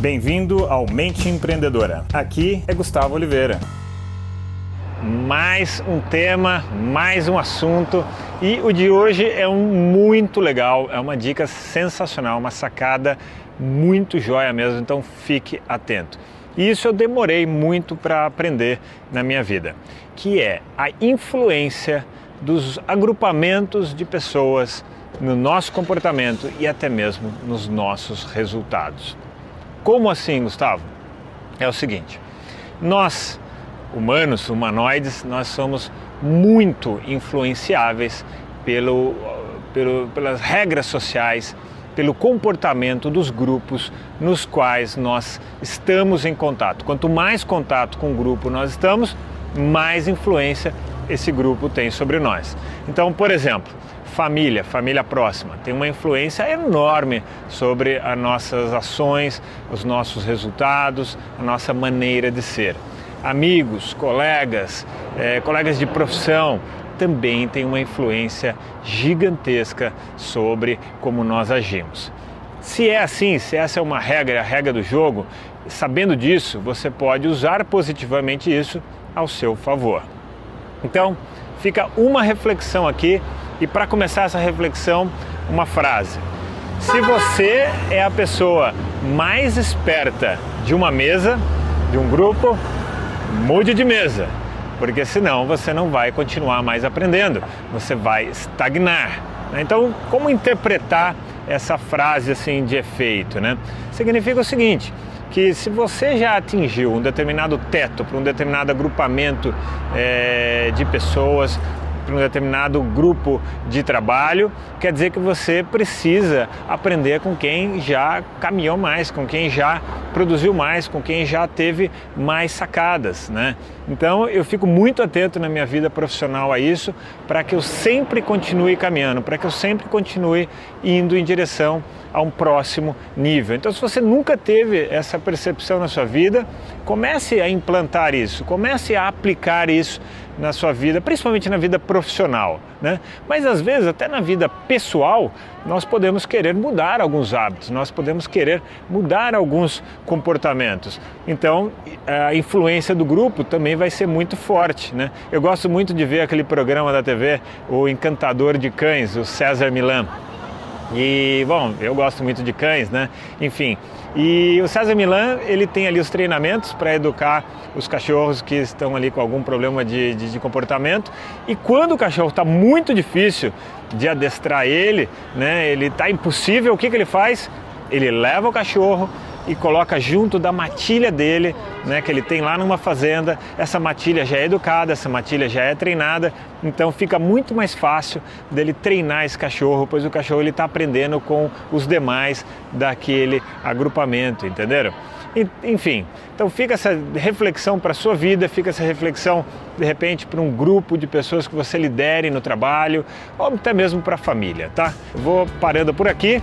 Bem-vindo ao Mente Empreendedora. Aqui é Gustavo Oliveira. Mais um tema, mais um assunto e o de hoje é um muito legal, é uma dica sensacional, uma sacada muito joia mesmo, então fique atento. E isso eu demorei muito para aprender na minha vida, que é a influência dos agrupamentos de pessoas no nosso comportamento e até mesmo nos nossos resultados. Como assim, Gustavo? É o seguinte: nós, humanos, humanoides, nós somos muito influenciáveis pelo, pelo, pelas regras sociais, pelo comportamento dos grupos nos quais nós estamos em contato. Quanto mais contato com o grupo nós estamos, mais influência esse grupo tem sobre nós. Então, por exemplo, família, família próxima, tem uma influência enorme sobre as nossas ações, os nossos resultados, a nossa maneira de ser. Amigos, colegas, é, colegas de profissão também têm uma influência gigantesca sobre como nós agimos. Se é assim, se essa é uma regra, a regra do jogo, sabendo disso, você pode usar positivamente isso ao seu favor. Então, fica uma reflexão aqui e para começar essa reflexão, uma frase. Se você é a pessoa mais esperta de uma mesa, de um grupo, mude de mesa, porque senão você não vai continuar mais aprendendo, você vai estagnar. Né? Então, como interpretar essa frase assim de efeito, né? Significa o seguinte: que se você já atingiu um determinado teto para um determinado agrupamento é, de pessoas, para um determinado grupo de trabalho, quer dizer que você precisa aprender com quem já caminhou mais, com quem já produziu mais, com quem já teve mais sacadas, né? Então eu fico muito atento na minha vida profissional a isso, para que eu sempre continue caminhando, para que eu sempre continue indo em direção a um próximo nível. Então, se você nunca teve essa percepção na sua vida, comece a implantar isso, comece a aplicar isso na sua vida, principalmente na vida profissional, né? Mas às vezes até na vida pessoal, nós podemos querer mudar alguns hábitos, nós podemos querer mudar alguns comportamentos. Então, a influência do grupo também vai ser muito forte, né? Eu gosto muito de ver aquele programa da TV, O Encantador de Cães, o César Milan. E, bom, eu gosto muito de cães, né? Enfim, e o César Milan, ele tem ali os treinamentos para educar os cachorros que estão ali com algum problema de, de, de comportamento. E quando o cachorro está muito difícil de adestrar ele, né? Ele está impossível, o que, que ele faz? Ele leva o cachorro e coloca junto da matilha dele, né, que ele tem lá numa fazenda. Essa matilha já é educada, essa matilha já é treinada, então fica muito mais fácil dele treinar esse cachorro, pois o cachorro ele está aprendendo com os demais daquele agrupamento, entenderam? Enfim, então fica essa reflexão para a sua vida, fica essa reflexão de repente para um grupo de pessoas que você lidere no trabalho ou até mesmo para a família, tá? Vou parando por aqui.